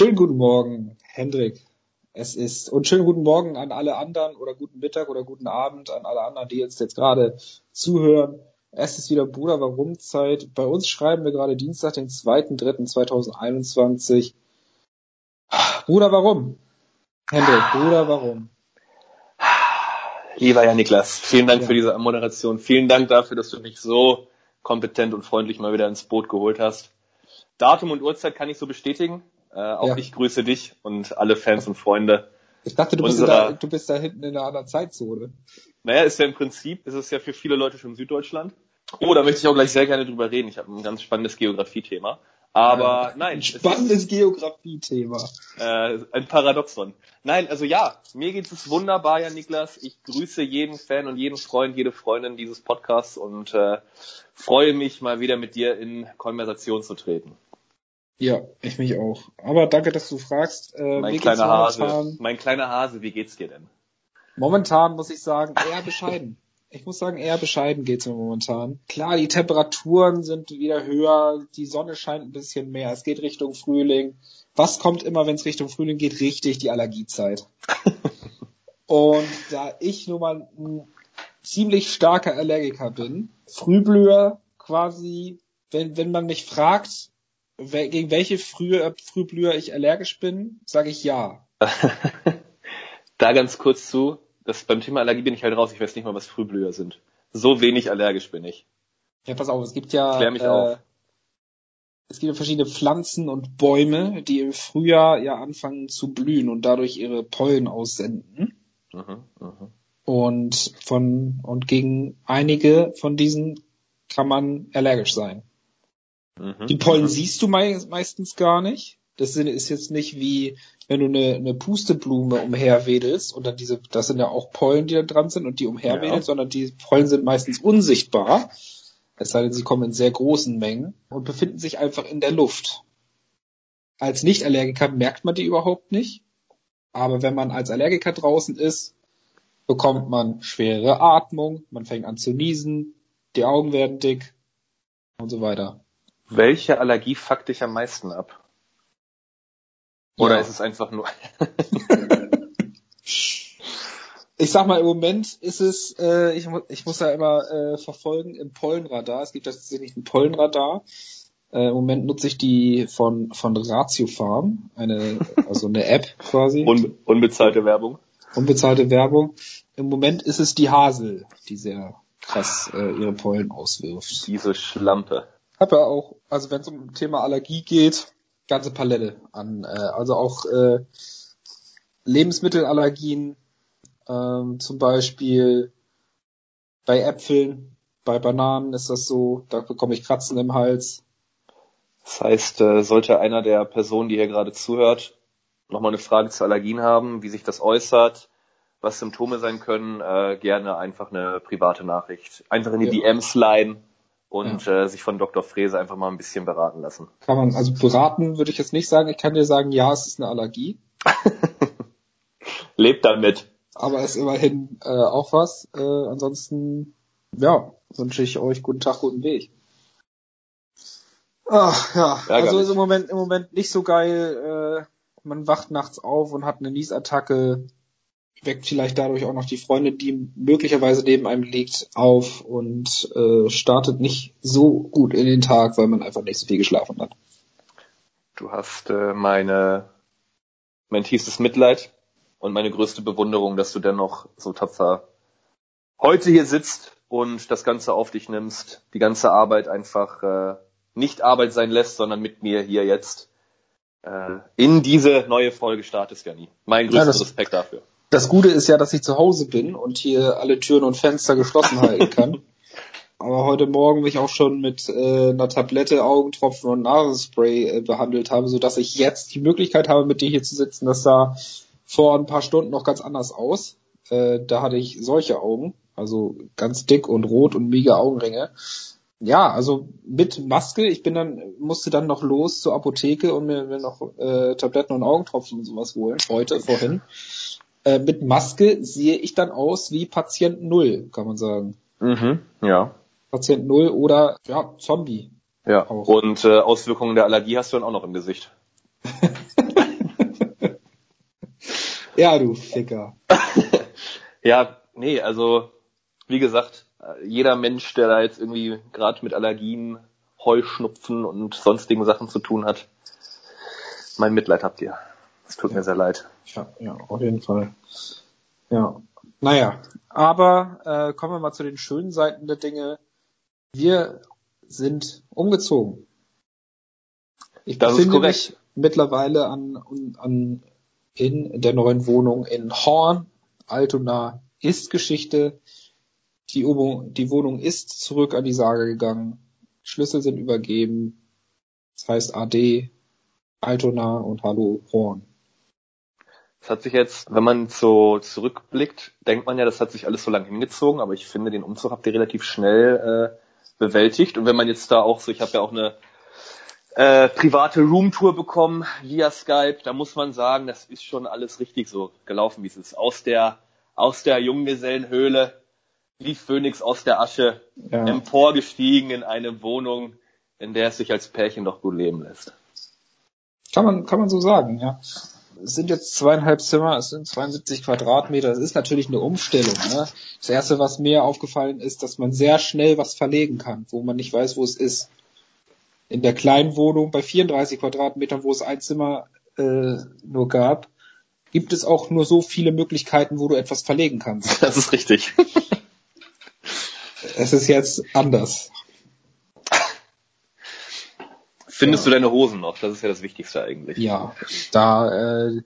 Schönen guten Morgen, Hendrik. Es ist und schönen guten Morgen an alle anderen oder guten Mittag oder guten Abend an alle anderen, die uns jetzt gerade zuhören. Es ist wieder Bruder Warum Zeit. Bei uns schreiben wir gerade Dienstag, den 2.3.2021. Bruder Warum? Hendrik, Bruder Warum? Lieber Herr Niklas, vielen Dank ja. für diese Moderation. Vielen Dank dafür, dass du mich so kompetent und freundlich mal wieder ins Boot geholt hast. Datum und Uhrzeit kann ich so bestätigen. Äh, auch ja. ich grüße dich und alle Fans und Freunde. Ich dachte, du, bist da, du bist da hinten in einer anderen Zeitzone. Naja, ist ja im Prinzip, ist es ja für viele Leute schon Süddeutschland. Oh, da möchte ich auch gleich sehr gerne drüber reden. Ich habe ein ganz spannendes Geografiethema. Aber ja, nein. Ein spannendes Geografiethema. Äh, ein Paradoxon. Nein, also ja, mir geht es wunderbar, ja, Niklas. Ich grüße jeden Fan und jeden Freund, jede Freundin dieses Podcasts und äh, freue mich mal wieder mit dir in Konversation zu treten. Ja, ich mich auch. Aber danke, dass du fragst. Äh, mein kleiner Hase. Mein kleiner Hase, wie geht's dir denn? Momentan muss ich sagen, eher bescheiden. Ich muss sagen, eher bescheiden geht's mir momentan. Klar, die Temperaturen sind wieder höher, die Sonne scheint ein bisschen mehr, es geht Richtung Frühling. Was kommt immer, wenn es Richtung Frühling geht? Richtig, die Allergiezeit. Und da ich nun mal ein ziemlich starker Allergiker bin, Frühblüher quasi, wenn, wenn man mich fragt, gegen welche Früh, Frühblüher ich allergisch bin, sage ich ja. da ganz kurz zu, das, beim Thema Allergie bin ich halt raus, ich weiß nicht mal, was Frühblüher sind. So wenig allergisch bin ich. Ja, pass auf, es gibt ja, Klär mich äh, auf. es gibt ja verschiedene Pflanzen und Bäume, die im Frühjahr ja anfangen zu blühen und dadurch ihre Pollen aussenden. Mhm, mh. Und von, und gegen einige von diesen kann man allergisch sein. Mhm. Die Pollen siehst du meistens gar nicht. Das ist jetzt nicht wie, wenn du eine, eine Pusteblume umherwedelst und dann diese, das sind ja auch Pollen, die da dran sind und die umherwedeln, ja. sondern die Pollen sind meistens unsichtbar. Es sei denn, sie kommen in sehr großen Mengen und befinden sich einfach in der Luft. Als Nicht-Allergiker merkt man die überhaupt nicht. Aber wenn man als Allergiker draußen ist, bekommt man schwere Atmung, man fängt an zu niesen, die Augen werden dick und so weiter. Welche Allergie fuckt dich am meisten ab? Oder ja. ist es einfach nur. ich sag mal, im Moment ist es, äh, ich, ich muss ja immer äh, verfolgen im Pollenradar. Es gibt tatsächlich ein Pollenradar. Äh, Im Moment nutze ich die von, von Ratio Farm, eine, also eine App quasi. Un unbezahlte Werbung. Unbezahlte Werbung. Im Moment ist es die Hasel, die sehr krass äh, ihre Pollen auswirft. Diese Schlampe habe ja auch, also wenn es um Thema Allergie geht, ganze Palette an, äh, also auch äh, Lebensmittelallergien, ähm, zum Beispiel bei Äpfeln, bei Bananen ist das so, da bekomme ich Kratzen im Hals. Das heißt, äh, sollte einer der Personen, die hier gerade zuhört, nochmal eine Frage zu Allergien haben, wie sich das äußert, was Symptome sein können, äh, gerne einfach eine private Nachricht. Einfach in die ja. DMs leiden und ja. äh, sich von Dr. Frese einfach mal ein bisschen beraten lassen. Kann man, also beraten würde ich jetzt nicht sagen. Ich kann dir sagen, ja, es ist eine Allergie. Lebt damit. Aber es ist immerhin äh, auch was. Äh, ansonsten, ja, wünsche ich euch guten Tag, guten Weg. Ach ja, ja also ist im Moment im Moment nicht so geil. Äh, man wacht nachts auf und hat eine Niesattacke weckt vielleicht dadurch auch noch die Freundin, die möglicherweise neben einem liegt, auf und äh, startet nicht so gut in den Tag, weil man einfach nicht so viel geschlafen hat. Du hast äh, meine mein tiefstes Mitleid und meine größte Bewunderung, dass du dennoch so tapfer heute hier sitzt und das Ganze auf dich nimmst, die ganze Arbeit einfach äh, nicht Arbeit sein lässt, sondern mit mir hier jetzt äh, in diese neue Folge startest, Janni. Mein größter ja, Respekt dafür. Das Gute ist ja, dass ich zu Hause bin und hier alle Türen und Fenster geschlossen halten kann. Aber heute Morgen mich auch schon mit äh, einer Tablette, Augentropfen und Nasenspray äh, behandelt habe, so dass ich jetzt die Möglichkeit habe, mit dir hier zu sitzen. Das sah vor ein paar Stunden noch ganz anders aus. Äh, da hatte ich solche Augen, also ganz dick und rot und mega Augenringe. Ja, also mit Maske. Ich bin dann musste dann noch los zur Apotheke und mir, mir noch äh, Tabletten und Augentropfen und sowas holen. Heute vorhin. Äh, mit Maske sehe ich dann aus wie Patient Null, kann man sagen. Mhm, ja. Patient Null oder ja, Zombie. Ja. Auch. Und äh, Auswirkungen der Allergie hast du dann auch noch im Gesicht. Ja, du Ficker. ja, nee, also wie gesagt, jeder Mensch, der da jetzt irgendwie gerade mit Allergien, Heuschnupfen und sonstigen Sachen zu tun hat, mein Mitleid habt ihr. Es tut ja. mir sehr leid. Ja, ja, auf jeden Fall. Ja. Naja, aber äh, kommen wir mal zu den schönen Seiten der Dinge. Wir sind umgezogen. Ich das befinde mich mittlerweile an, an, in der neuen Wohnung in Horn. Altona ist Geschichte. Die, die Wohnung ist zurück an die Sage gegangen. Schlüssel sind übergeben. Das heißt AD, Altona und Hallo Horn. Das hat sich jetzt, wenn man so zurückblickt, denkt man ja, das hat sich alles so lange hingezogen, aber ich finde, den Umzug habt ihr relativ schnell äh, bewältigt. Und wenn man jetzt da auch so, ich habe ja auch eine äh, private Roomtour bekommen via Skype, da muss man sagen, das ist schon alles richtig so gelaufen, wie es ist. Aus der, aus der Junggesellenhöhle, wie Phönix aus der Asche, ja. emporgestiegen in eine Wohnung, in der es sich als Pärchen doch gut leben lässt. Kann man, kann man so sagen, ja. Es sind jetzt zweieinhalb Zimmer, es sind 72 Quadratmeter. Es ist natürlich eine Umstellung. Ne? Das erste, was mir aufgefallen ist, dass man sehr schnell was verlegen kann, wo man nicht weiß, wo es ist. In der kleinen Wohnung bei 34 Quadratmetern, wo es ein Zimmer äh, nur gab, gibt es auch nur so viele Möglichkeiten, wo du etwas verlegen kannst. Das ist richtig. es ist jetzt anders. Findest ja. du deine Hosen noch? Das ist ja das Wichtigste eigentlich. Ja, da äh,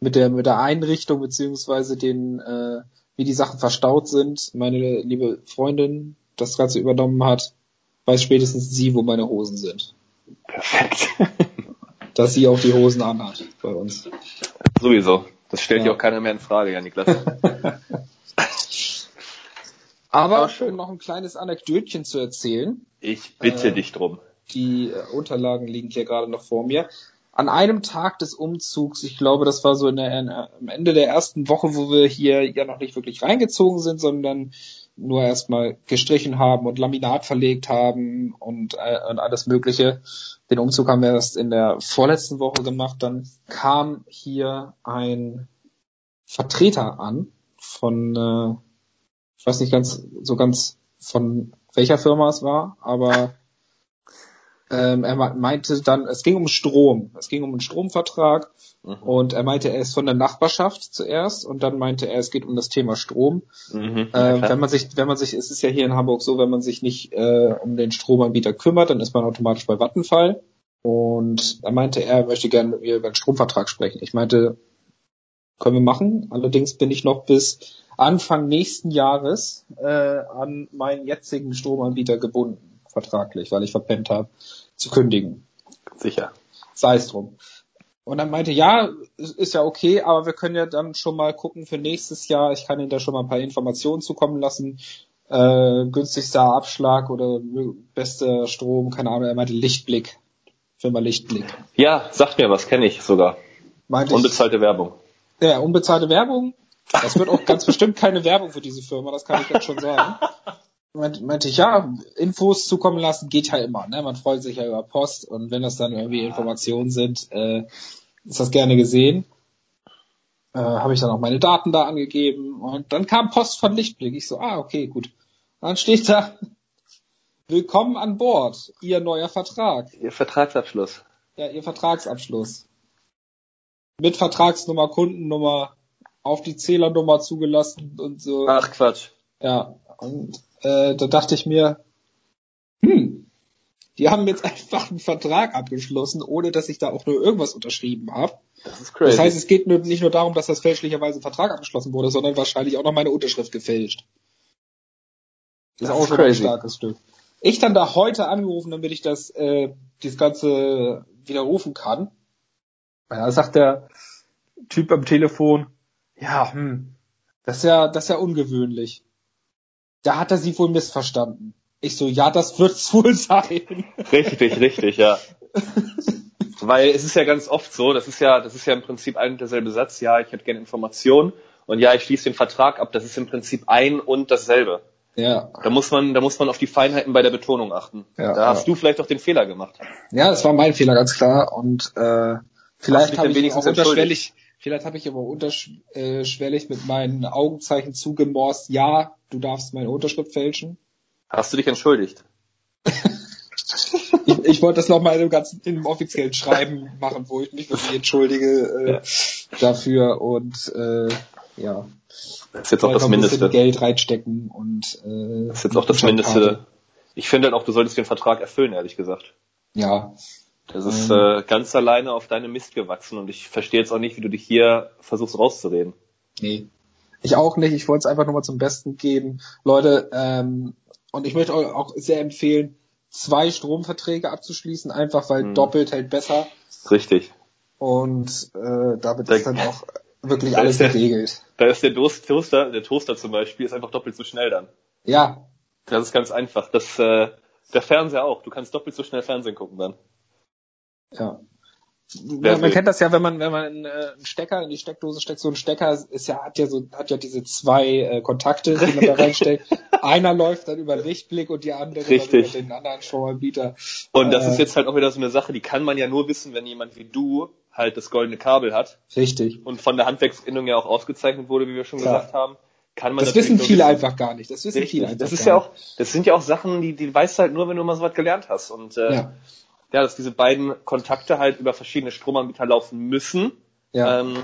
mit der mit der Einrichtung beziehungsweise den äh, wie die Sachen verstaut sind, meine liebe Freundin das Ganze übernommen hat, weiß spätestens sie, wo meine Hosen sind. Perfekt. Dass sie auch die Hosen anhat bei uns. Sowieso. Das stellt ja auch keiner mehr in Frage, ja, Niklas. Aber schön noch ein kleines Anekdötchen zu erzählen. Ich bitte äh, dich drum. Die äh, Unterlagen liegen hier gerade noch vor mir. An einem Tag des Umzugs, ich glaube, das war so in der, in, am Ende der ersten Woche, wo wir hier ja noch nicht wirklich reingezogen sind, sondern nur erstmal gestrichen haben und Laminat verlegt haben und, äh, und alles Mögliche. Den Umzug haben wir erst in der vorletzten Woche gemacht. Dann kam hier ein Vertreter an von, äh, ich weiß nicht ganz so ganz von welcher Firma es war, aber ähm, er meinte dann, es ging um Strom. Es ging um einen Stromvertrag mhm. und er meinte, er ist von der Nachbarschaft zuerst und dann meinte er, es geht um das Thema Strom. Mhm, äh, wenn man sich, wenn man sich, es ist ja hier in Hamburg so, wenn man sich nicht äh, um den Stromanbieter kümmert, dann ist man automatisch bei Vattenfall. Und er meinte, er möchte gerne mit mir über den Stromvertrag sprechen. Ich meinte, können wir machen. Allerdings bin ich noch bis Anfang nächsten Jahres äh, an meinen jetzigen Stromanbieter gebunden, vertraglich, weil ich verpennt habe, zu kündigen. Sicher. Sei es drum. Und dann meinte, ja, ist ja okay, aber wir können ja dann schon mal gucken für nächstes Jahr. Ich kann Ihnen da schon mal ein paar Informationen zukommen lassen. Äh, günstigster Abschlag oder bester Strom, keine Ahnung. Er meinte Lichtblick. Firma Lichtblick. Ja, sagt mir was, kenne ich sogar. Meinte Unbezahlte ich, Werbung. Ja, unbezahlte Werbung. Das wird auch ganz bestimmt keine Werbung für diese Firma, das kann ich jetzt schon sagen meinte ich, ja, Infos zukommen lassen geht ja immer, ne? Man freut sich ja über Post und wenn das dann irgendwie Informationen sind, äh, ist das gerne gesehen. Äh, Habe ich dann auch meine Daten da angegeben und dann kam Post von Lichtblick. Ich so, ah, okay, gut. Dann steht da, willkommen an Bord, Ihr neuer Vertrag. Ihr Vertragsabschluss. Ja, Ihr Vertragsabschluss. Mit Vertragsnummer, Kundennummer, auf die Zählernummer zugelassen und so. Ach Quatsch. Ja, und äh, da dachte ich mir, hm, die haben jetzt einfach einen Vertrag abgeschlossen, ohne dass ich da auch nur irgendwas unterschrieben habe. Das ist crazy. Das heißt, es geht nur, nicht nur darum, dass das fälschlicherweise ein Vertrag abgeschlossen wurde, sondern wahrscheinlich auch noch meine Unterschrift gefälscht. Das, das ist auch schon ein starkes Stück. Ich dann da heute angerufen, damit ich das, äh, dieses Ganze widerrufen kann. Ja, sagt der Typ am Telefon, ja, hm, das ist ja, das ist ja ungewöhnlich da hat er sie wohl missverstanden. Ich so, ja, das wird's wohl sein. Richtig, richtig, ja. Weil es ist ja ganz oft so, das ist ja, das ist ja im Prinzip ein und derselbe Satz, ja, ich hätte gerne Informationen und ja, ich schließe den Vertrag ab, das ist im Prinzip ein und dasselbe. Ja. Da muss man, da muss man auf die Feinheiten bei der Betonung achten. Ja, da hast ja. du vielleicht auch den Fehler gemacht. Ja, das war mein Fehler, ganz klar. Und äh, vielleicht habe ich auch unterschwellig, Vielleicht habe ich aber unterschwellig mit meinen Augenzeichen zugemorst, ja, du darfst meine Unterschrift fälschen. Hast du dich entschuldigt? ich, ich wollte das nochmal in ganzen, in einem offiziellen Schreiben machen, wo ich mich wirklich entschuldige äh, dafür und äh, ja. Das ist jetzt auch das Mindeste. Geld reinstecken und äh, das ist jetzt auch das Mindeste. Ich finde halt auch, du solltest den Vertrag erfüllen, ehrlich gesagt. Ja. Das ist ähm, äh, ganz alleine auf deine Mist gewachsen und ich verstehe jetzt auch nicht, wie du dich hier versuchst rauszureden. Nee. Ich auch nicht. Ich wollte es einfach nur mal zum Besten geben. Leute, ähm, und ich möchte euch auch sehr empfehlen, zwei Stromverträge abzuschließen, einfach weil hm. doppelt hält besser. Richtig. Und äh, damit da, ist dann auch wirklich alles der, geregelt. Da ist der Toaster, der Toaster zum Beispiel, ist einfach doppelt so schnell dann. Ja. Das ist ganz einfach. Das, äh, der Fernseher auch. Du kannst doppelt so schnell Fernsehen gucken dann. Ja. Ja, man kennt das ja, wenn man wenn man einen, äh, einen Stecker in die Steckdose steckt, so ein Stecker ist ja hat ja so hat ja diese zwei äh, Kontakte, die man da reinsteckt. Einer läuft dann über Lichtblick und die andere Richtig. über den anderen Stromanbieter. Und das äh, ist jetzt halt auch wieder so eine Sache, die kann man ja nur wissen, wenn jemand wie du halt das goldene Kabel hat. Richtig. Und von der Handwerksinnung ja auch ausgezeichnet wurde, wie wir schon Klar. gesagt haben. Kann man das wissen viele einfach gar nicht. Das wissen Richtig. viele einfach Das ist ja auch, das sind ja auch Sachen, die, die weißt du halt nur, wenn du mal so was gelernt hast. Und äh, ja ja, dass diese beiden Kontakte halt über verschiedene Stromanbieter laufen müssen. Ja. Ähm,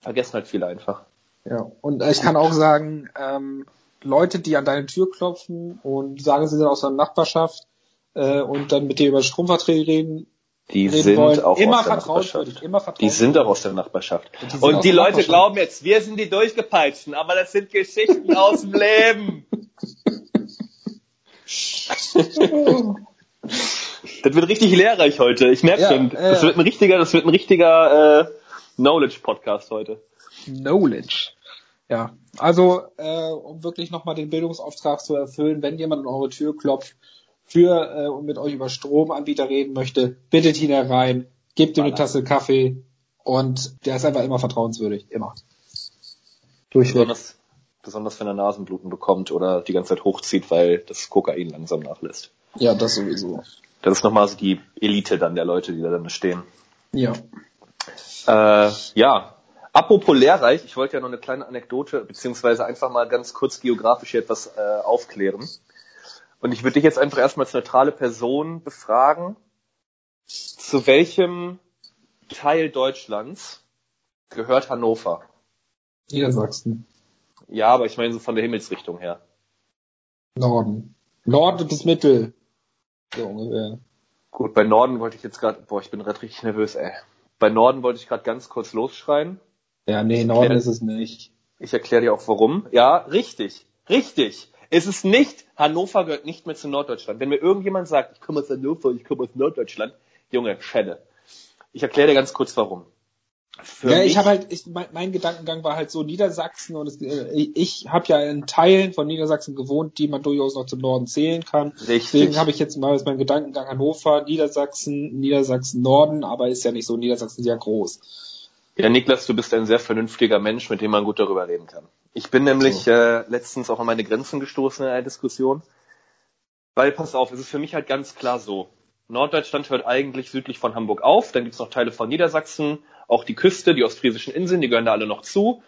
vergessen halt viele einfach. Ja, und ich kann auch sagen, ähm, Leute, die an deine Tür klopfen und sagen, sie sind aus der Nachbarschaft äh, und dann mit dir über Stromverträge reden, die sind wollen, auch immer aus der Nachbarschaft. Immer. Die sind auch aus der Nachbarschaft. Und die, und die Leute glauben jetzt, wir sind die Durchgepeitschten, aber das sind Geschichten aus dem Leben. Das wird richtig lehrreich heute. Ich merke ja, schon. Das wird ein richtiger, das wird ein richtiger äh, Knowledge-Podcast heute. Knowledge. Ja, also äh, um wirklich nochmal den Bildungsauftrag zu erfüllen, wenn jemand an eure Tür klopft für äh, und mit euch über Stromanbieter reden möchte, bittet ihn herein, gebt ihm eine Tasse Kaffee und der ist einfach immer vertrauenswürdig, immer. Durchweg. Besonders, besonders wenn er Nasenbluten bekommt oder die ganze Zeit hochzieht, weil das Kokain langsam nachlässt. Ja, das sowieso. Das ist nochmal so die Elite dann der Leute, die da dann stehen. Ja. Äh, ja. Apropos lehrreich, ich wollte ja noch eine kleine Anekdote, beziehungsweise einfach mal ganz kurz geografisch hier etwas äh, aufklären. Und ich würde dich jetzt einfach erstmal als neutrale Person befragen, zu welchem Teil Deutschlands gehört Hannover? Niedersachsen. Ja, aber ich meine so von der Himmelsrichtung her. Norden. Norden bis Mittel. So ungefähr. Gut, bei Norden wollte ich jetzt gerade, boah, ich bin gerade richtig nervös, ey. Bei Norden wollte ich gerade ganz kurz losschreien. Ja, nee, Norden erklär, ist es nicht. Ich erkläre dir auch warum. Ja, richtig, richtig. Es ist nicht, Hannover gehört nicht mehr zu Norddeutschland. Wenn mir irgendjemand sagt, ich komme aus Hannover, ich komme aus Norddeutschland, Junge, Schelle. Ich erkläre dir ganz kurz warum. Ja, ich habe halt, ich, mein, mein, Gedankengang war halt so Niedersachsen und es, äh, ich habe ja in Teilen von Niedersachsen gewohnt, die man durchaus noch zum Norden zählen kann. Richtig. Deswegen habe ich jetzt mal mein Gedankengang Hannover, Niedersachsen, Niedersachsen Norden, aber ist ja nicht so, Niedersachsen ist ja groß. Ja, Niklas, du bist ein sehr vernünftiger Mensch, mit dem man gut darüber reden kann. Ich bin nämlich so. äh, letztens auch an meine Grenzen gestoßen in einer Diskussion. Weil, pass auf, es ist für mich halt ganz klar so. Norddeutschland hört eigentlich südlich von Hamburg auf, dann gibt's noch Teile von Niedersachsen, auch die Küste, die ostfriesischen Inseln, die gehören da alle noch zu.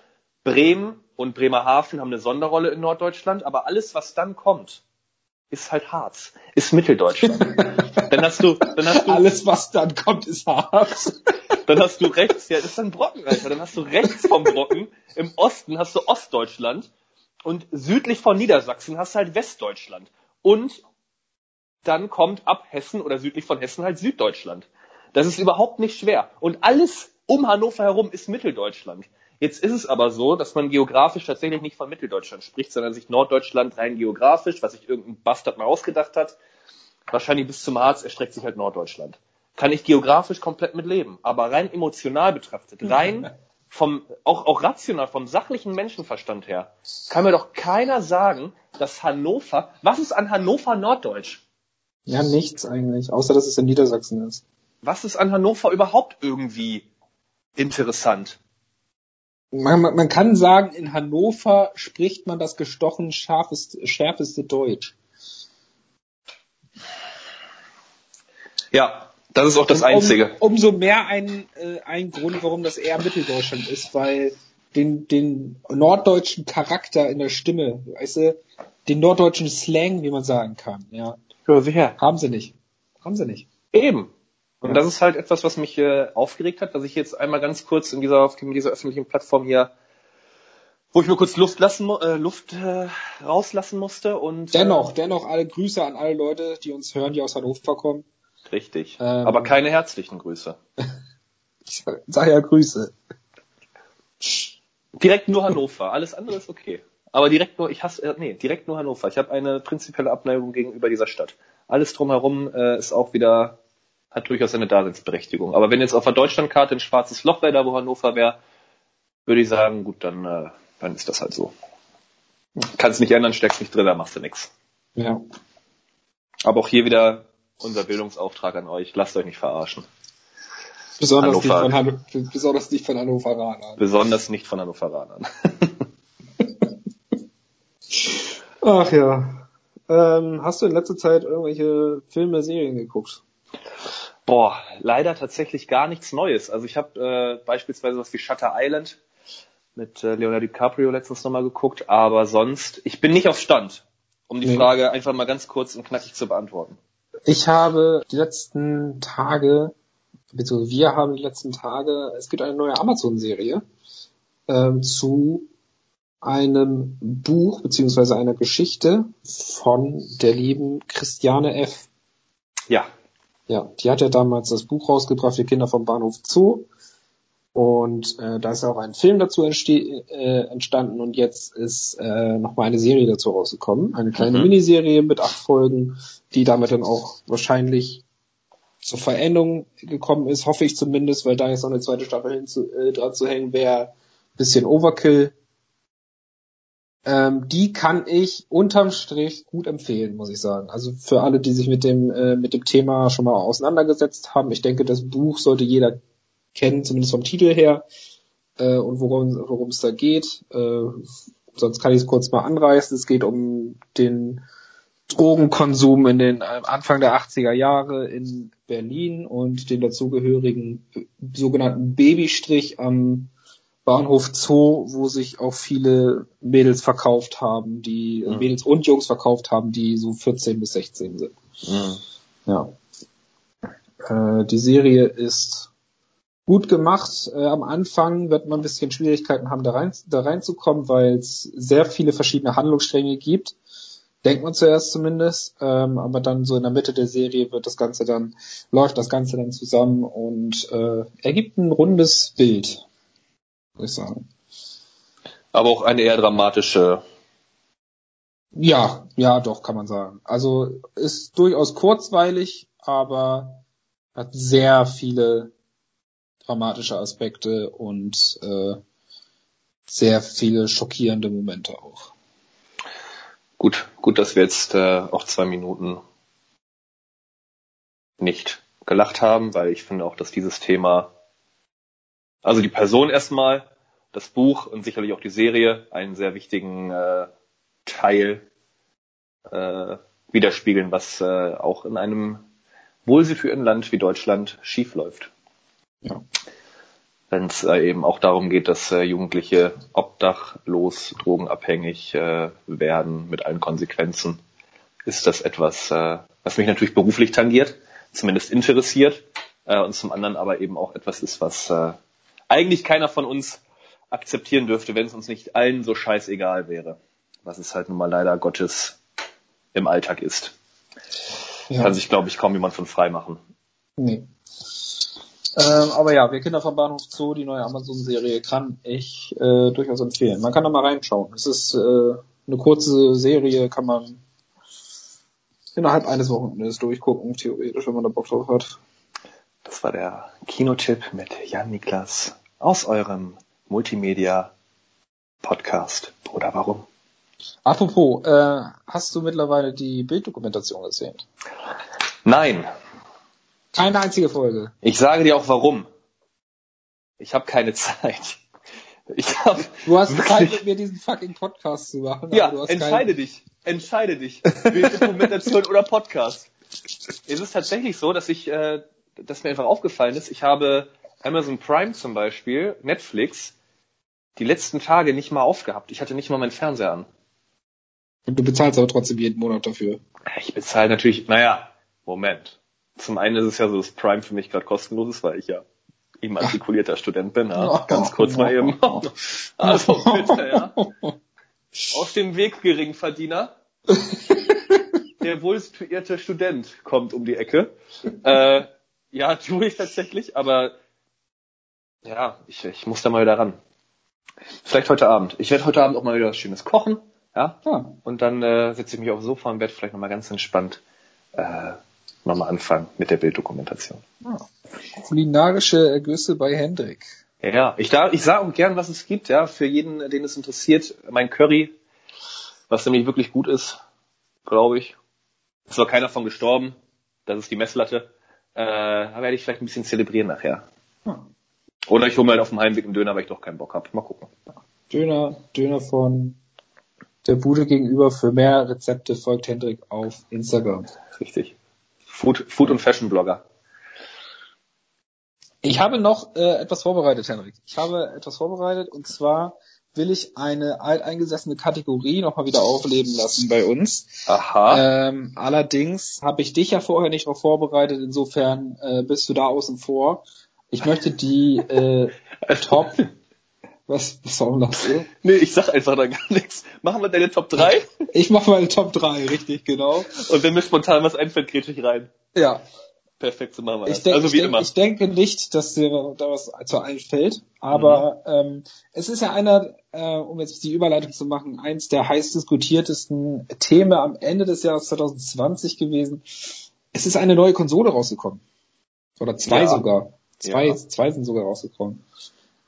Bremen und Bremerhaven haben eine Sonderrolle in Norddeutschland, aber alles, was dann kommt, ist halt Harz, ist Mitteldeutschland. dann hast du, dann hast du alles, was dann kommt, ist Harz. dann hast du rechts, ja, das ist ein Brocken, Alter. Dann hast du rechts vom Brocken, im Osten hast du Ostdeutschland und südlich von Niedersachsen hast du halt Westdeutschland. Und dann kommt ab Hessen oder südlich von Hessen halt Süddeutschland. Das ist überhaupt nicht schwer. Und alles um Hannover herum ist Mitteldeutschland. Jetzt ist es aber so, dass man geografisch tatsächlich nicht von Mitteldeutschland spricht, sondern sich Norddeutschland rein geografisch, was sich irgendein Bastard mal ausgedacht hat, wahrscheinlich bis zum Harz erstreckt sich halt Norddeutschland. Kann ich geografisch komplett mit leben. Aber rein emotional betrachtet, rein vom, auch, auch rational, vom sachlichen Menschenverstand her, kann mir doch keiner sagen, dass Hannover, was ist an Hannover Norddeutsch? Ja, nichts eigentlich, außer dass es in Niedersachsen ist. Was ist an Hannover überhaupt irgendwie interessant. Man, man, man kann sagen, in Hannover spricht man das gestochen scharfeste, schärfeste Deutsch. Ja, Das ist auch das Einzige. Um, umso mehr ein, äh, ein Grund, warum das eher Mitteldeutschland ist, weil den, den norddeutschen Charakter in der Stimme, weißt du, den norddeutschen Slang, wie man sagen kann, ja. Ja, sicher. Haben sie nicht. Haben sie nicht. Eben. Und das ist halt etwas, was mich äh, aufgeregt hat, dass ich jetzt einmal ganz kurz in dieser, auf dieser öffentlichen Plattform hier, wo ich mir kurz Luft lassen, äh, Luft äh, rauslassen musste und. Dennoch, äh, dennoch alle Grüße an alle Leute, die uns hören, die aus Hannover kommen. Richtig. Ähm, Aber keine herzlichen Grüße. ich sag ja Grüße. Direkt nur Hannover. Alles andere ist okay. Aber direkt nur, ich hasse, äh, nee, direkt nur Hannover. Ich habe eine prinzipielle Abneigung gegenüber dieser Stadt. Alles drumherum äh, ist auch wieder, hat durchaus eine Daseinsberechtigung. Aber wenn jetzt auf der Deutschlandkarte ein schwarzes Loch wäre, da wo Hannover wäre, würde ich sagen, gut, dann, äh, dann ist das halt so. Kannst nicht ändern, steckst nicht drin, da machst du nix. Ja. Aber auch hier wieder unser Bildungsauftrag an euch. Lasst euch nicht verarschen. Besonders, nicht von, Hanno besonders nicht von Hannoveranern. Besonders nicht von Hannoveranern. Ach ja. Ähm, hast du in letzter Zeit irgendwelche Filme, Serien geguckt? Boah, leider tatsächlich gar nichts Neues. Also ich habe äh, beispielsweise was wie Shutter Island mit äh, Leonardo DiCaprio letztens nochmal geguckt, aber sonst, ich bin nicht auf Stand, um die nee. Frage einfach mal ganz kurz und knackig zu beantworten. Ich habe die letzten Tage, beziehungsweise wir haben die letzten Tage, es gibt eine neue Amazon-Serie ähm, zu einem Buch beziehungsweise einer Geschichte von der lieben Christiane F. Ja. Ja, die hat ja damals das Buch rausgebracht, die Kinder vom Bahnhof Zoo. Und äh, da ist auch ein Film dazu äh, entstanden und jetzt ist äh, nochmal eine Serie dazu rausgekommen. Eine kleine mhm. Miniserie mit acht Folgen, die damit dann auch wahrscheinlich zur Veränderung gekommen ist, hoffe ich zumindest, weil da jetzt noch eine zweite Staffel hin zu, äh, dran zu hängen wäre, bisschen Overkill. Ähm, die kann ich unterm Strich gut empfehlen, muss ich sagen. Also für alle, die sich mit dem äh, mit dem Thema schon mal auseinandergesetzt haben, ich denke, das Buch sollte jeder kennen, zumindest vom Titel her, äh, und worum es da geht. Äh, sonst kann ich es kurz mal anreißen. Es geht um den Drogenkonsum in den äh, Anfang der 80er Jahre in Berlin und den dazugehörigen äh, sogenannten Babystrich am Bahnhof Zoo, wo sich auch viele Mädels verkauft haben, die mhm. Mädels und Jungs verkauft haben, die so 14 bis 16 sind. Mhm. Ja. Äh, die Serie ist gut gemacht. Äh, am Anfang wird man ein bisschen Schwierigkeiten haben, da, rein, da reinzukommen, weil es sehr viele verschiedene Handlungsstränge gibt. Denkt man zuerst zumindest, ähm, aber dann so in der Mitte der Serie wird das Ganze dann, läuft das Ganze dann zusammen und äh, ergibt ein rundes Bild, würde ich sagen. Aber auch eine eher dramatische. Ja, ja, doch, kann man sagen. Also ist durchaus kurzweilig, aber hat sehr viele dramatische Aspekte und äh, sehr viele schockierende Momente auch. Gut, gut, dass wir jetzt äh, auch zwei Minuten nicht gelacht haben, weil ich finde auch, dass dieses Thema, also die Person erstmal, das Buch und sicherlich auch die Serie einen sehr wichtigen äh, Teil äh, widerspiegeln, was äh, auch in einem wohlsituierten Land wie Deutschland schiefläuft. Ja. Wenn es äh, eben auch darum geht, dass äh, Jugendliche obdachlos, drogenabhängig äh, werden mit allen Konsequenzen, ist das etwas, äh, was mich natürlich beruflich tangiert, zumindest interessiert äh, und zum anderen aber eben auch etwas ist, was äh, eigentlich keiner von uns akzeptieren dürfte, wenn es uns nicht allen so scheißegal wäre. Was es halt nun mal leider Gottes im Alltag ist. Ja. Kann sich, glaube ich, kaum jemand von frei machen. Nee. Ähm, aber ja, wir Kinder vom Bahnhof Zoo, die neue Amazon-Serie, kann ich äh, durchaus empfehlen. Man kann da mal reinschauen. Es ist äh, eine kurze Serie, kann man innerhalb eines Wochenendes durchgucken, theoretisch, wenn man da Bock drauf hat. Das war der Kinotipp mit Jan Niklas aus eurem Multimedia-Podcast. Oder warum? Apropos, äh, hast du mittlerweile die Bilddokumentation gesehen? Nein, keine einzige Folge. Ich sage dir auch warum. Ich habe keine Zeit. Ich hab du hast Zeit, mit mir diesen fucking Podcast zu machen. Ja, entscheide keine... dich. Entscheide dich. Dokumentation oder Podcast. Es ist tatsächlich so, dass ich äh, das mir einfach aufgefallen ist. Ich habe Amazon Prime zum Beispiel, Netflix, die letzten Tage nicht mal aufgehabt. Ich hatte nicht mal meinen Fernseher an. Und du bezahlst aber trotzdem jeden Monat dafür. Ich bezahle natürlich, naja, Moment. Zum einen ist es ja so, dass Prime für mich gerade kostenlos ist, weil ich ja immatrikulierter Student bin. Ja. Ganz kurz mal eben. Also bitte, ja. Auf dem Weg, Geringverdiener. Der wohl situierte Student kommt um die Ecke. Äh, ja, tue ich tatsächlich, aber ja, ich, ich muss da mal wieder ran. Vielleicht heute Abend. Ich werde heute Abend auch mal wieder was Schönes kochen. Ja. ja. Und dann äh, setze ich mich aufs Sofa und werde vielleicht nochmal ganz entspannt äh, nochmal anfangen mit der Bilddokumentation. Ja. Kulinarische Ergüsse bei Hendrik. Ja, ich, da, ich sage auch gern, was es gibt, ja, für jeden, den es interessiert. Mein Curry, was nämlich wirklich gut ist, glaube ich. Ist zwar keiner von gestorben, das ist die Messlatte. Äh, da werde ich vielleicht ein bisschen zelebrieren nachher. Hm. Oder ich hole mir halt auf dem Heimweg einen Döner, weil ich doch keinen Bock habe. Mal gucken. Döner, Döner von der Bude gegenüber. Für mehr Rezepte folgt Hendrik auf Instagram. Richtig. Food, Food und Fashion Blogger. Ich habe noch äh, etwas vorbereitet, Henrik. Ich habe etwas vorbereitet und zwar will ich eine alteingesessene Kategorie nochmal wieder aufleben lassen bei uns. Aha. Ähm, allerdings habe ich dich ja vorher nicht noch vorbereitet, insofern äh, bist du da außen vor. Ich möchte die äh, Top. Was, was soll das so? Nee, ich sag einfach da gar nichts. Machen wir deine Top 3? Ich mache meine Top 3, richtig, genau. Und wenn mir spontan was einfällt, kriege ich rein. Ja, perfekt, so machen wir das. Denk, also wie ich immer. Denk, ich denke nicht, dass dir da was zu einfällt, aber mhm. ähm, es ist ja einer, äh, um jetzt die Überleitung zu machen, eins der heiß diskutiertesten Themen am Ende des Jahres 2020 gewesen. Es ist eine neue Konsole rausgekommen. Oder zwei ja. sogar. Zwei, ja. zwei sind sogar rausgekommen.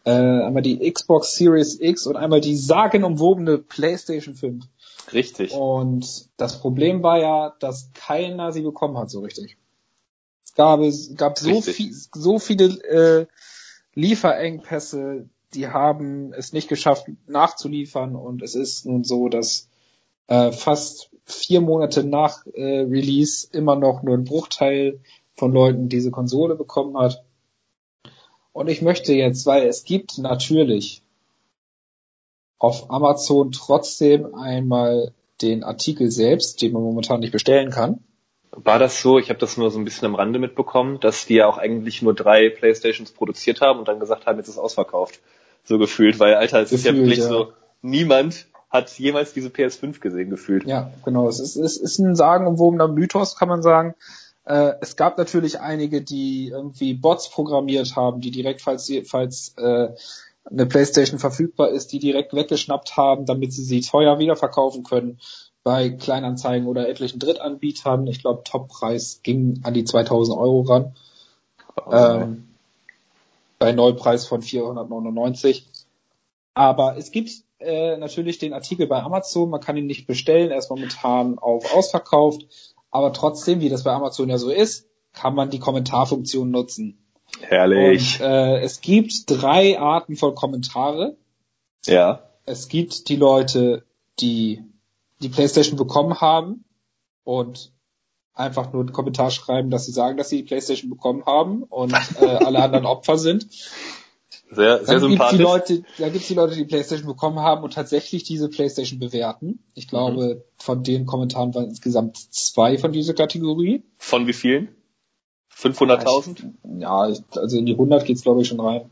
Äh, einmal die Xbox Series X und einmal die sagenumwobene PlayStation 5. Richtig. Und das Problem war ja, dass keiner sie bekommen hat so richtig gab es gab so viel, so viele äh, Lieferengpässe, die haben es nicht geschafft nachzuliefern und es ist nun so, dass äh, fast vier Monate nach äh, Release immer noch nur ein Bruchteil von Leuten diese Konsole bekommen hat. Und ich möchte jetzt, weil es gibt natürlich auf Amazon trotzdem einmal den Artikel selbst, den man momentan nicht bestellen kann. War das so, ich habe das nur so ein bisschen am Rande mitbekommen, dass die ja auch eigentlich nur drei Playstations produziert haben und dann gesagt haben, jetzt ist ausverkauft. So gefühlt, weil Alter, es gefühlt, ist ja wirklich ja. so, niemand hat jemals diese PS5 gesehen gefühlt. Ja, genau. Es ist, es ist ein sagenumwobener Mythos, kann man sagen. Äh, es gab natürlich einige, die irgendwie Bots programmiert haben, die direkt, falls, falls äh, eine PlayStation verfügbar ist, die direkt weggeschnappt haben, damit sie sie teuer wiederverkaufen können bei Kleinanzeigen oder etlichen Drittanbietern. Ich glaube, Toppreis ging an die 2000 Euro ran. Oh. Ähm, bei Neupreis von 499. Aber es gibt äh, natürlich den Artikel bei Amazon. Man kann ihn nicht bestellen. Er ist momentan auf ausverkauft. Aber trotzdem, wie das bei Amazon ja so ist, kann man die Kommentarfunktion nutzen. Herrlich. Und, äh, es gibt drei Arten von Kommentare. Ja. Es gibt die Leute, die die PlayStation bekommen haben und einfach nur einen Kommentar schreiben, dass sie sagen, dass sie die PlayStation bekommen haben und äh, alle anderen Opfer sind. Sehr, sehr dann sympathisch. Gibt's die Leute, da gibt es die Leute, die PlayStation bekommen haben und tatsächlich diese PlayStation bewerten. Ich glaube, mhm. von den Kommentaren waren insgesamt zwei von dieser Kategorie. Von wie vielen? 500.000? Ja, also in die 100 geht's glaube ich schon rein.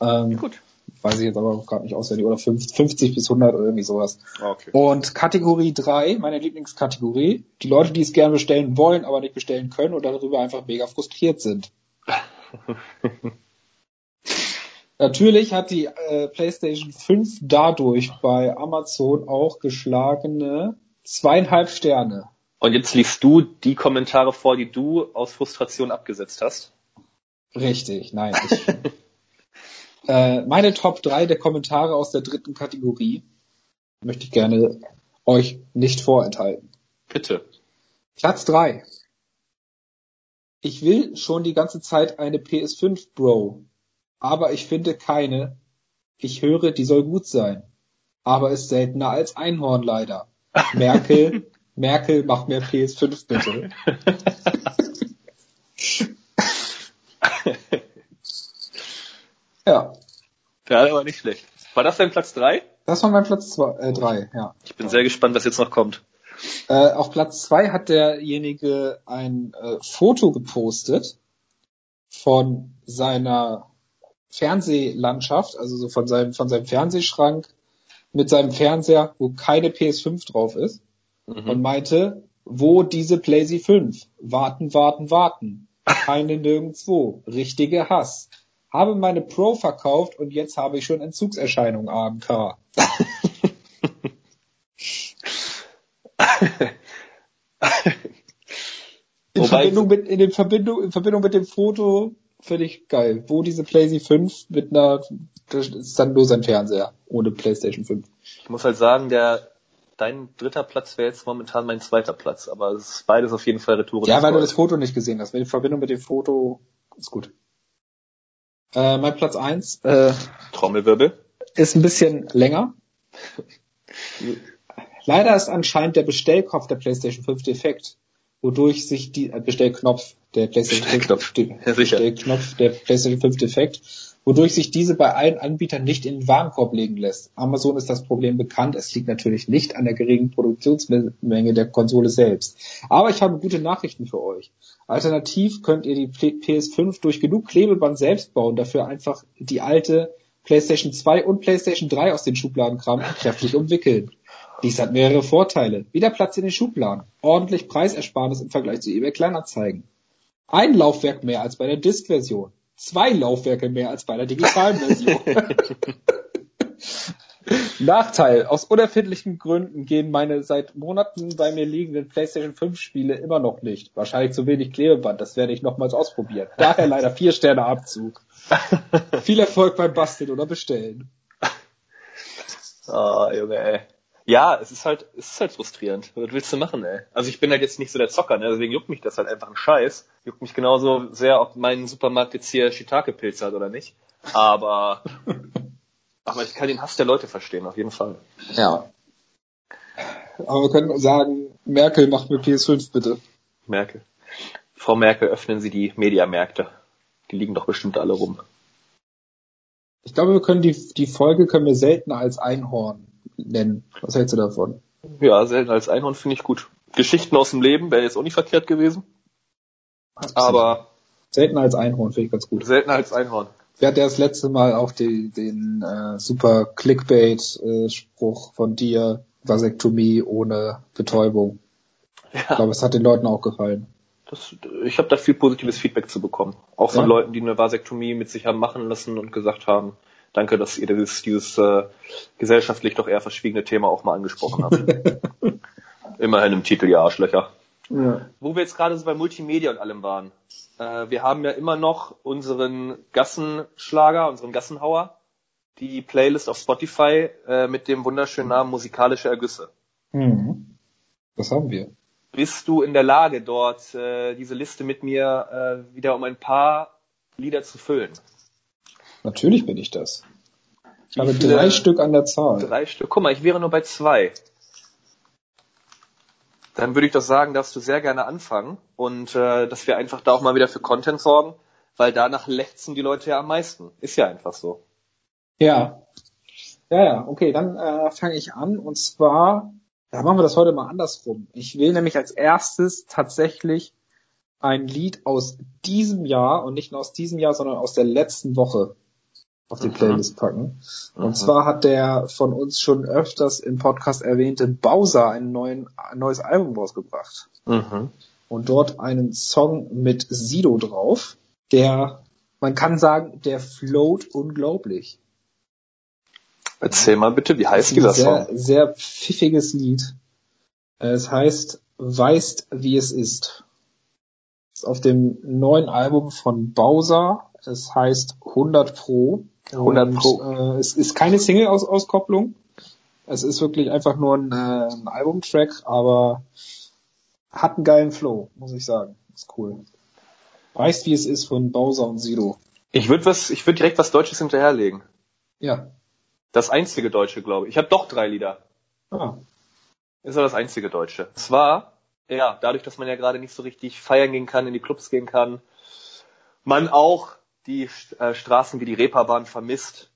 Ähm, Gut weiß ich jetzt aber gerade nicht auswendig, oder 50 bis 100 oder irgendwie sowas. Ah, okay. Und Kategorie 3, meine Lieblingskategorie, die Leute, die es gerne bestellen wollen, aber nicht bestellen können und darüber einfach mega frustriert sind. Natürlich hat die äh, PlayStation 5 dadurch bei Amazon auch geschlagene zweieinhalb Sterne. Und jetzt liest du die Kommentare vor, die du aus Frustration abgesetzt hast? Richtig, nein. Ich, Äh, meine Top 3 der Kommentare aus der dritten Kategorie möchte ich gerne euch nicht vorenthalten. Bitte. Platz 3. Ich will schon die ganze Zeit eine PS5, Bro. Aber ich finde keine. Ich höre, die soll gut sein. Aber ist seltener als Einhorn leider. Merkel, Merkel, mach mehr PS5 bitte. ja aber nicht schlecht. War das dein Platz drei? Das war mein Platz zwei, äh, drei, ja. Ich bin sehr gespannt, was jetzt noch kommt. Äh, auf Platz zwei hat derjenige ein äh, Foto gepostet von seiner Fernsehlandschaft, also so von seinem, von seinem Fernsehschrank mit seinem Fernseher, wo keine PS5 drauf ist mhm. und meinte, wo diese PlayStation 5? Warten, warten, warten. Keine nirgendwo. Richtige Hass. Habe meine Pro verkauft und jetzt habe ich schon Entzugserscheinungen AMK. in, Verbindung mit, in, Verbindung, in Verbindung mit dem Foto finde ich geil. Wo diese PlayStation 5 mit einer, das ist dann nur sein Fernseher, ohne PlayStation 5. Ich muss halt sagen, der, dein dritter Platz wäre jetzt momentan mein zweiter Platz, aber es ist beides auf jeden Fall rhetorisch. Ja, weil du das Foto nicht gesehen hast. In Verbindung mit dem Foto ist gut. Äh, mein Platz eins äh, Trommelwirbel. Ist ein bisschen länger. Leider ist anscheinend der Bestellkopf der PlayStation 5 defekt, wodurch sich die äh, Bestellknopf der PlayStation 5 ja, Bestellknopf der PlayStation 5 defekt, wodurch sich diese bei allen Anbietern nicht in den Warenkorb legen lässt. Amazon ist das Problem bekannt. Es liegt natürlich nicht an der geringen Produktionsmenge der Konsole selbst. Aber ich habe gute Nachrichten für euch. Alternativ könnt ihr die PS5 durch genug Klebeband selbst bauen, dafür einfach die alte PlayStation 2 und PlayStation 3 aus den Schubladen kramen und kräftig umwickeln. Dies hat mehrere Vorteile. Wieder Platz in den Schubladen. Ordentlich Preisersparnis im Vergleich zu eBay Kleinanzeigen. Ein Laufwerk mehr als bei der Disk-Version zwei Laufwerke mehr als bei der digitalen Version. Nachteil. Aus unerfindlichen Gründen gehen meine seit Monaten bei mir liegenden PlayStation 5 Spiele immer noch nicht. Wahrscheinlich zu wenig Klebeband. Das werde ich nochmals ausprobieren. Daher leider vier Sterne Abzug. Viel Erfolg beim Basteln oder Bestellen. Ah, oh, Junge, ey. Ja, es ist halt, es ist halt frustrierend. Was willst du machen, ey? Also ich bin halt jetzt nicht so der Zocker, ne? deswegen juckt mich das halt einfach ein Scheiß. Juckt mich genauso sehr, ob mein Supermarkt jetzt hier Shiitake-Pilze hat oder nicht. Aber, aber ich kann den Hass der Leute verstehen, auf jeden Fall. Ja. Aber wir können sagen, Merkel macht mir PS5 bitte. Merkel. Frau Merkel, öffnen Sie die Mediamärkte. Die liegen doch bestimmt alle rum. Ich glaube, wir können die, die Folge können wir selten als Einhorn nennen. Was hältst du davon? Ja, selten als Einhorn finde ich gut. Geschichten aus dem Leben wäre jetzt auch nicht verkehrt gewesen. Aber selten als Einhorn finde ich ganz gut. Selten als Einhorn. Wer hat ja das letzte Mal auch die, den äh, super Clickbait-Spruch äh, von dir, Vasektomie ohne Betäubung? Ja. Ich glaube, es hat den Leuten auch gefallen. Das, ich habe da viel positives Feedback zu bekommen. Auch von ja? Leuten, die eine Vasektomie mit sich haben machen lassen und gesagt haben, Danke, dass ihr dieses, dieses äh, gesellschaftlich doch eher verschwiegene Thema auch mal angesprochen habt. Immerhin im Titel, ihr Arschlöcher. Ja. Wo wir jetzt gerade so bei Multimedia und allem waren. Äh, wir haben ja immer noch unseren Gassenschlager, unseren Gassenhauer, die Playlist auf Spotify äh, mit dem wunderschönen Namen Musikalische Ergüsse. Mhm. Das haben wir. Bist du in der Lage, dort äh, diese Liste mit mir äh, wieder um ein paar Lieder zu füllen? Natürlich bin ich das. Ich Wie habe drei Stück an der Zahl. Drei Stück. Guck mal, ich wäre nur bei zwei. Dann würde ich doch sagen, darfst du sehr gerne anfangen und äh, dass wir einfach da auch mal wieder für Content sorgen, weil danach lechzen die Leute ja am meisten. Ist ja einfach so. Ja. Ja, ja, okay, dann äh, fange ich an und zwar, da machen wir das heute mal andersrum. Ich will nämlich als erstes tatsächlich ein Lied aus diesem Jahr und nicht nur aus diesem Jahr, sondern aus der letzten Woche auf die. Playlist packen. Und mhm. zwar hat der von uns schon öfters im Podcast erwähnte Bowser ein, neuen, ein neues Album rausgebracht. Mhm. Und dort einen Song mit Sido drauf, der, man kann sagen, der float unglaublich. Erzähl mal bitte, wie heißt dieser sehr, Song? Sehr pfiffiges Lied. Es heißt, weißt, wie es ist. ist auf dem neuen Album von Bowser. Es heißt 100 Pro. 100 Pro. äh, es ist keine Single-Auskopplung. Es ist wirklich einfach nur ein, äh, ein Albumtrack, aber hat einen geilen Flow, muss ich sagen. Ist cool. Weißt, wie es ist von Bowser und Sido. Ich würde was, ich würde direkt was Deutsches hinterherlegen. Ja. Das einzige Deutsche, glaube ich. Ich habe doch drei Lieder. Ah. Ist aber das einzige Deutsche. Und zwar, ja, dadurch, dass man ja gerade nicht so richtig feiern gehen kann, in die Clubs gehen kann, man auch die äh, Straßen wie die Reeperbahn vermisst,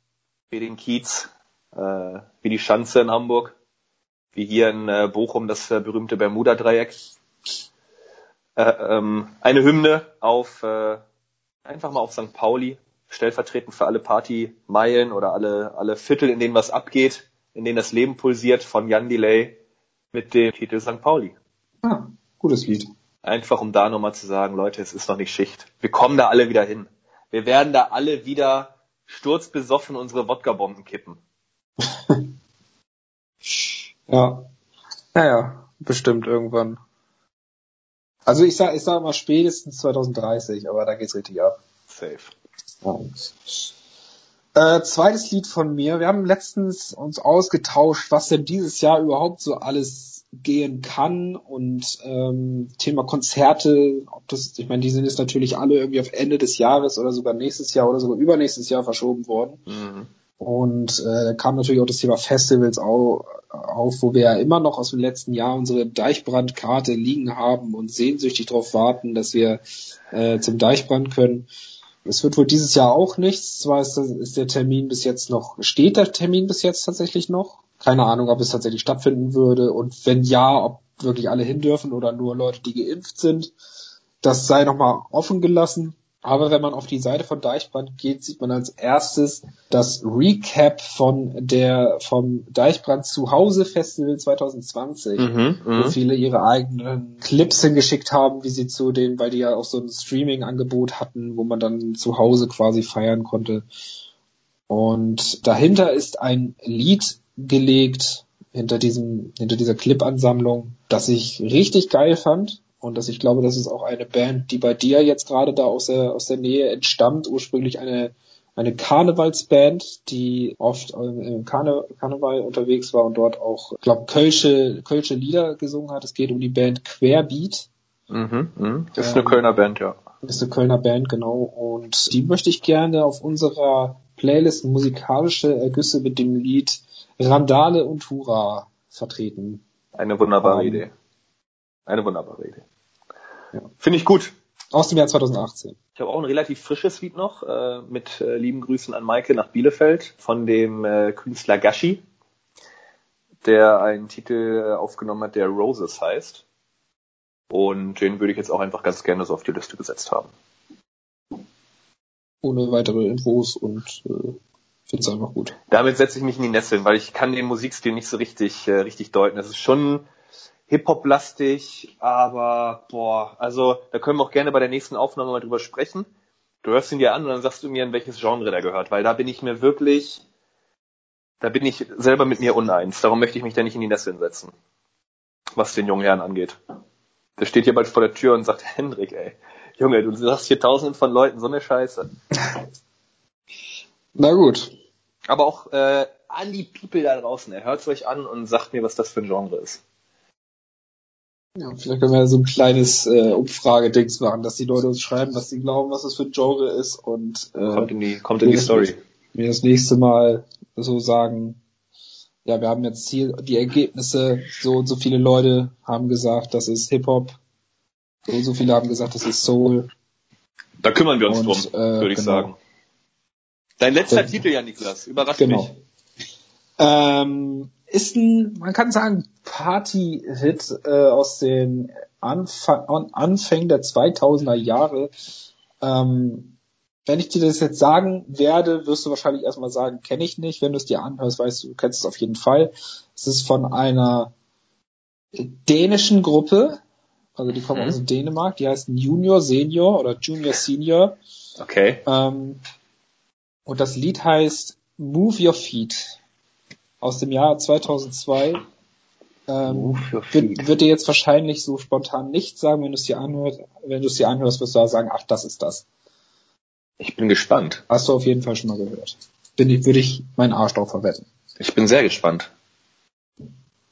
wie den Kiez, äh, wie die Schanze in Hamburg, wie hier in äh, Bochum das äh, berühmte Bermuda-Dreieck. Äh, ähm, eine Hymne auf äh, einfach mal auf St. Pauli, stellvertretend für alle Partymeilen oder alle, alle Viertel, in denen was abgeht, in denen das Leben pulsiert, von Jan Delay mit dem Titel St. Pauli. Ah, gutes Lied. Einfach um da nochmal zu sagen, Leute, es ist noch nicht Schicht. Wir kommen da alle wieder hin. Wir werden da alle wieder sturzbesoffen unsere Wodka-Bomben kippen. ja. Naja, bestimmt irgendwann. Also ich sag, ich sag mal spätestens 2030, aber da geht's richtig ab. Safe. Ja. Äh, zweites Lied von mir. Wir haben letztens uns ausgetauscht, was denn dieses Jahr überhaupt so alles gehen kann und ähm, Thema Konzerte, ob das, ich meine, die sind jetzt natürlich alle irgendwie auf Ende des Jahres oder sogar nächstes Jahr oder sogar übernächstes Jahr verschoben worden. Mhm. Und äh, kam natürlich auch das Thema Festivals auf, auf, wo wir ja immer noch aus dem letzten Jahr unsere Deichbrandkarte liegen haben und sehnsüchtig darauf warten, dass wir äh, zum Deichbrand können. Es wird wohl dieses Jahr auch nichts. Zwar ist, ist der Termin bis jetzt noch, steht der Termin bis jetzt tatsächlich noch. Keine Ahnung, ob es tatsächlich stattfinden würde und wenn ja, ob wirklich alle hin dürfen oder nur Leute, die geimpft sind. Das sei nochmal offen gelassen. Aber wenn man auf die Seite von Deichbrand geht, sieht man als erstes das Recap von der vom Deichbrand Zuhause Festival 2020, mhm, wo mhm. viele ihre eigenen Clips hingeschickt haben, wie sie zu den, weil die ja auch so ein Streaming-Angebot hatten, wo man dann zu Hause quasi feiern konnte. Und dahinter ist ein Lied gelegt, hinter diesem, hinter dieser Clip-Ansammlung, das ich richtig geil fand und dass ich glaube, das ist auch eine Band, die bei dir jetzt gerade da aus der, aus der Nähe entstammt, ursprünglich eine, eine Karnevalsband, die oft im Karne, Karneval unterwegs war und dort auch, glaube Kölsche, Kölsche Lieder gesungen hat. Es geht um die Band Querbeat. Mhm, mh. Das ist eine ähm, Kölner Band, ja. Ist eine Kölner Band, genau. Und die möchte ich gerne auf unserer Playlist musikalische Ergüsse mit dem Lied Randale und Hurra vertreten. Eine wunderbare um, Idee. Eine wunderbare Idee. Ja. Finde ich gut. Aus dem Jahr 2018. Ich habe auch ein relativ frisches Lied noch, äh, mit äh, lieben Grüßen an Maike nach Bielefeld von dem äh, Künstler Gashi, der einen Titel äh, aufgenommen hat, der Roses heißt. Und den würde ich jetzt auch einfach ganz gerne so auf die Liste gesetzt haben. Ohne weitere Infos und äh, finde es einfach gut. Damit setze ich mich in die Nesseln, weil ich kann den Musikstil nicht so richtig, äh, richtig deuten. Es ist schon Hip-Hop-lastig, aber boah, also da können wir auch gerne bei der nächsten Aufnahme mal drüber sprechen. Du hörst ihn dir an und dann sagst du mir, in welches Genre der gehört, weil da bin ich mir wirklich, da bin ich selber mit mir uneins. Darum möchte ich mich da nicht in die Nesseln setzen, was den jungen Herrn angeht. Der steht hier bald vor der Tür und sagt, Hendrik, ey, Junge, du sagst hier tausenden von Leuten so eine Scheiße. Na gut. Aber auch äh, an die People da draußen, er hört euch an und sagt mir, was das für ein Genre ist. Ja, vielleicht können wir so ein kleines äh, Umfragedings machen, dass die Leute uns schreiben, was sie glauben, was das für ein Genre ist und äh, kommt in die, kommt in die Story. Mir das nächste Mal so sagen, ja, wir haben jetzt hier die Ergebnisse, so und so viele Leute haben gesagt, das ist Hip-Hop, so und so viele haben gesagt, das ist Soul. Da kümmern wir uns und, drum, äh, würde ich genau. sagen. Dein letzter Titel, ja, Niklas, überrascht genau. mich. Ähm, ist ein, man kann sagen, Party-Hit äh, aus den Anfang, Anfängen der 2000er Jahre. Ähm, wenn ich dir das jetzt sagen werde, wirst du wahrscheinlich erstmal sagen, kenne ich nicht. Wenn du es dir anhörst, weißt du, du kennst es auf jeden Fall. Es ist von einer dänischen Gruppe, also die kommen mhm. aus Dänemark, die heißen Junior Senior oder Junior Senior. Okay. Ähm, und das Lied heißt Move Your Feet aus dem Jahr 2002. Ähm, wird, wird dir jetzt wahrscheinlich so spontan nicht sagen, wenn du es dir anhörst. Wenn du es dir anhörst, wirst du da sagen, ach, das ist das. Ich bin gespannt. Hast du auf jeden Fall schon mal gehört. Bin ich, würde ich meinen Arsch drauf verwetten. Ich bin sehr gespannt.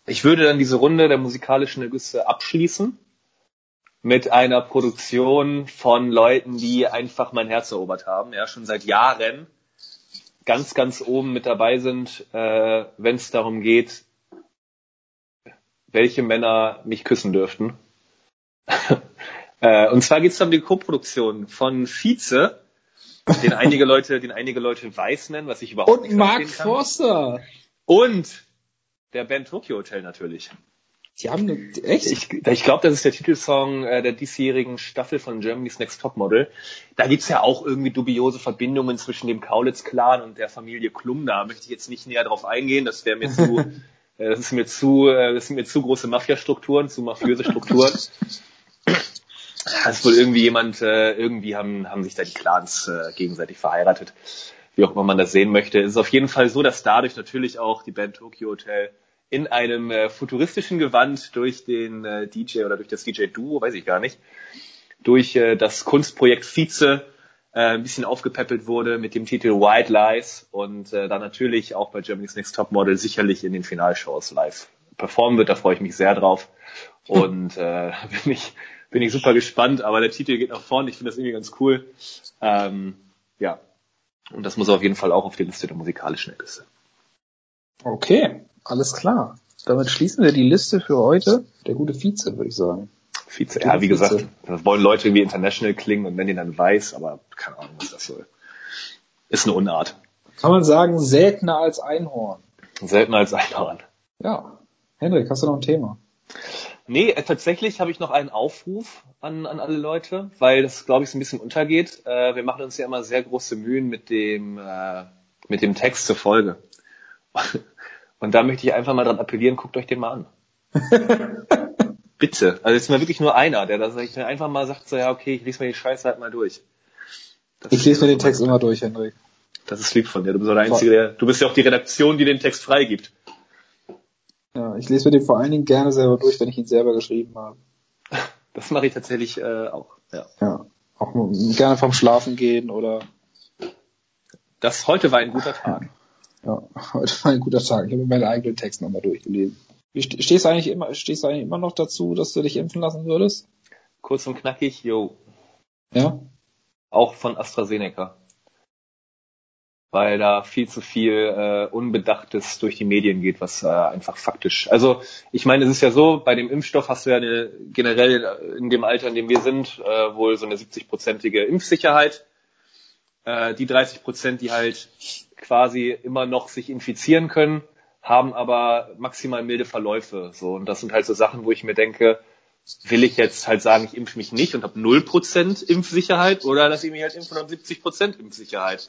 Ich würde dann diese Runde der musikalischen Ergüsse abschließen mit einer Produktion von Leuten, die einfach mein Herz erobert haben, ja, schon seit Jahren ganz, ganz oben mit dabei sind, äh, wenn es darum geht, welche Männer mich küssen dürften. äh, und zwar geht es um die Koproduktion von Vize den einige Leute, den einige Leute weiß nennen, was ich überhaupt Und nicht Mark Forster. Und der Band Tokyo Hotel natürlich. Die haben eine, echt? Ich, ich glaube, das ist der Titelsong äh, der diesjährigen Staffel von Germany's Next Top Model. Da gibt's ja auch irgendwie dubiose Verbindungen zwischen dem Kaulitz-Clan und der Familie Klum. Da möchte ich jetzt nicht näher drauf eingehen. Das wäre mir zu, äh, das ist mir zu, äh, das sind mir zu große Mafia-Strukturen, zu mafiöse Strukturen. Das ist wohl irgendwie jemand, äh, irgendwie haben, haben sich da die Clans äh, gegenseitig verheiratet. Wie auch immer man das sehen möchte. Es ist auf jeden Fall so, dass dadurch natürlich auch die Band Tokyo Hotel in einem äh, futuristischen Gewand durch den äh, DJ oder durch das DJ-Duo, weiß ich gar nicht, durch äh, das Kunstprojekt Vize äh, ein bisschen aufgepäppelt wurde mit dem Titel White Lies und äh, dann natürlich auch bei Germany's Next Top Model sicherlich in den Finalshows live performen wird. Da freue ich mich sehr drauf und äh, bin ich bin ich super gespannt. Aber der Titel geht nach vorne. Ich finde das irgendwie ganz cool. Ähm, ja, und das muss auf jeden Fall auch auf die Liste der musikalischen Liste. Okay. Alles klar. Damit schließen wir die Liste für heute. Der gute Vize, würde ich sagen. Vize, ja, wie Vize. gesagt, das wollen Leute irgendwie international klingen und nennen ihn dann weiß, aber keine Ahnung, was das soll. Ist eine Unart. Kann man sagen, seltener als Einhorn. Seltener als Einhorn. Ja. Henrik, hast du noch ein Thema? Nee, äh, tatsächlich habe ich noch einen Aufruf an, an alle Leute, weil das, glaube ich, so ein bisschen untergeht. Äh, wir machen uns ja immer sehr große Mühen mit dem, äh, mit dem Text zur Folge. Und da möchte ich einfach mal dran appellieren, guckt euch den mal an. Bitte. Also es ist mir wirklich nur einer, der das einfach mal sagt, so ja, okay, ich lese mir die Scheiße halt mal durch. Das ich lese mir den Text immer durch, Henrik. Das ist lieb von dir. Du bist der Einzige, der, du bist ja auch die Redaktion, die den Text freigibt. Ja, ich lese mir den vor allen Dingen gerne selber durch, wenn ich ihn selber geschrieben habe. Das mache ich tatsächlich äh, auch. Ja. ja. Auch gerne vom Schlafen gehen oder. Das heute war ein guter Tag. Ja, heute war ein guter Tag. Ich habe meinen eigenen Text nochmal durchgelesen. Stehst du eigentlich immer, stehst du eigentlich immer noch dazu, dass du dich impfen lassen würdest? Kurz und knackig, yo. Ja? Auch von AstraZeneca. Weil da viel zu viel äh, Unbedachtes durch die Medien geht, was äh, einfach faktisch. Also ich meine, es ist ja so, bei dem Impfstoff hast du ja eine, generell in dem Alter, in dem wir sind, äh, wohl so eine 70-prozentige Impfsicherheit. Äh, die 30 Prozent, die halt quasi immer noch sich infizieren können, haben aber maximal milde Verläufe. So und das sind halt so Sachen, wo ich mir denke, will ich jetzt halt sagen, ich impfe mich nicht und habe 0% Impfsicherheit oder lasse ich mich halt impfen und habe 70% Impfsicherheit.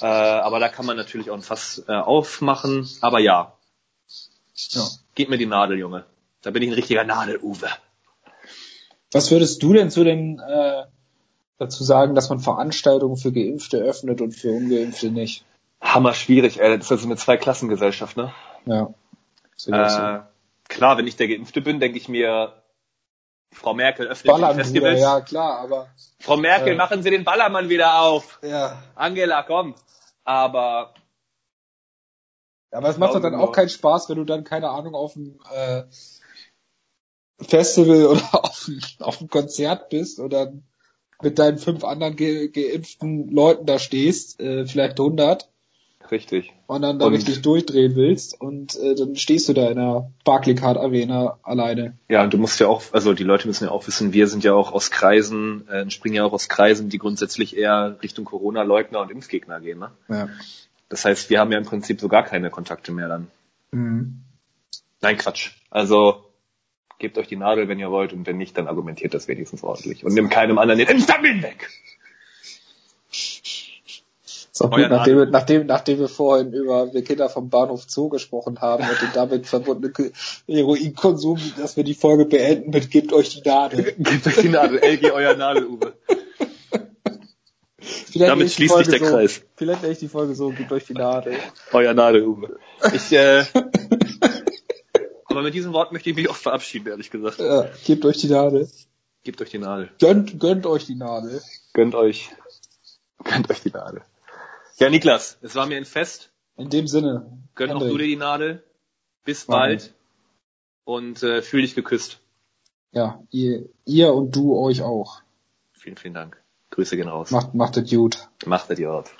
Äh, aber da kann man natürlich auch ein Fass äh, aufmachen. Aber ja. ja. Gib mir die Nadel, Junge. Da bin ich ein richtiger Nadel-Uwe. Was würdest du denn zu den äh, dazu sagen, dass man Veranstaltungen für Geimpfte öffnet und für Ungeimpfte nicht. Hammer schwierig, ey. Das ist also eine Zweiklassengesellschaft, ne? Ja. Äh, klar, wenn ich der Geimpfte bin, denke ich mir, Frau Merkel öffnet Ballern, die Festivals. Bruder, ja, klar, aber. Frau Merkel, äh, machen Sie den Ballermann wieder auf. Ja. Angela, komm. Aber. Ja, aber es macht doch dann auch keinen Spaß, wenn du dann, keine Ahnung, auf dem äh, Festival oder auf, auf dem Konzert bist oder mit deinen fünf anderen ge geimpften Leuten da stehst, äh, vielleicht 100. Richtig. Und dann da und, richtig durchdrehen willst und äh, dann stehst du da in der Barclaycard Arena alleine. Ja, und du musst ja auch, also die Leute müssen ja auch wissen, wir sind ja auch aus Kreisen, äh, springen ja auch aus Kreisen, die grundsätzlich eher Richtung Corona-Leugner und Impfgegner gehen. Ne? Ja. Das heißt, wir haben ja im Prinzip so gar keine Kontakte mehr dann. Mhm. Nein, Quatsch. Also gebt euch die Nadel, wenn ihr wollt, und wenn nicht, dann argumentiert das wenigstens ordentlich. Und nimmt keinem anderen den Impftermin weg! So, gut, nachdem, wir, nachdem, nachdem wir vorhin über die Kinder vom Bahnhof Zoo gesprochen haben und den damit verbundenen Heroinkonsum, dass wir die Folge beenden mit Gebt euch die Nadel. Gebt euch die Nadel, LG euer Nadel, Uwe. Damit schließt sich der so, Kreis. Vielleicht nenne ich die Folge so, gebt euch die Nadel. Euer Nadel, Uwe. Ich, äh, aber mit diesem Wort möchte ich mich auch verabschieden, ehrlich gesagt. Ja, gebt euch die Nadel. Gebt euch die Nadel. Gönnt, gönnt euch die Nadel. Gönnt euch, gönnt euch die Nadel. Ja, Niklas, es war mir ein Fest. In dem Sinne. Gönn auch du dir die Nadel. Bis bald. Und äh, fühl dich geküsst. Ja, ihr, ihr und du euch auch. Vielen, vielen Dank. Grüße gehen raus. Macht, macht es gut. Macht es gut.